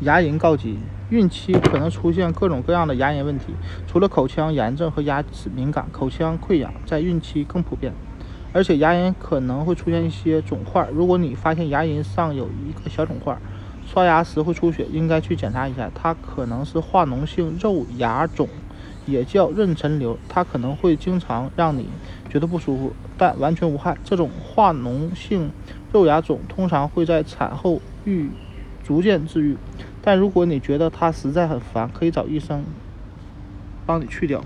牙龈告急，孕期可能出现各种各样的牙龈问题，除了口腔炎症和牙齿敏感，口腔溃疡在孕期更普遍，而且牙龈可能会出现一些肿块。如果你发现牙龈上有一个小肿块，刷牙时会出血，应该去检查一下，它可能是化脓性肉芽肿，也叫妊娠瘤，它可能会经常让你觉得不舒服，但完全无害。这种化脓性肉芽肿通常会在产后愈逐渐治愈。但如果你觉得它实在很烦，可以找医生帮你去掉。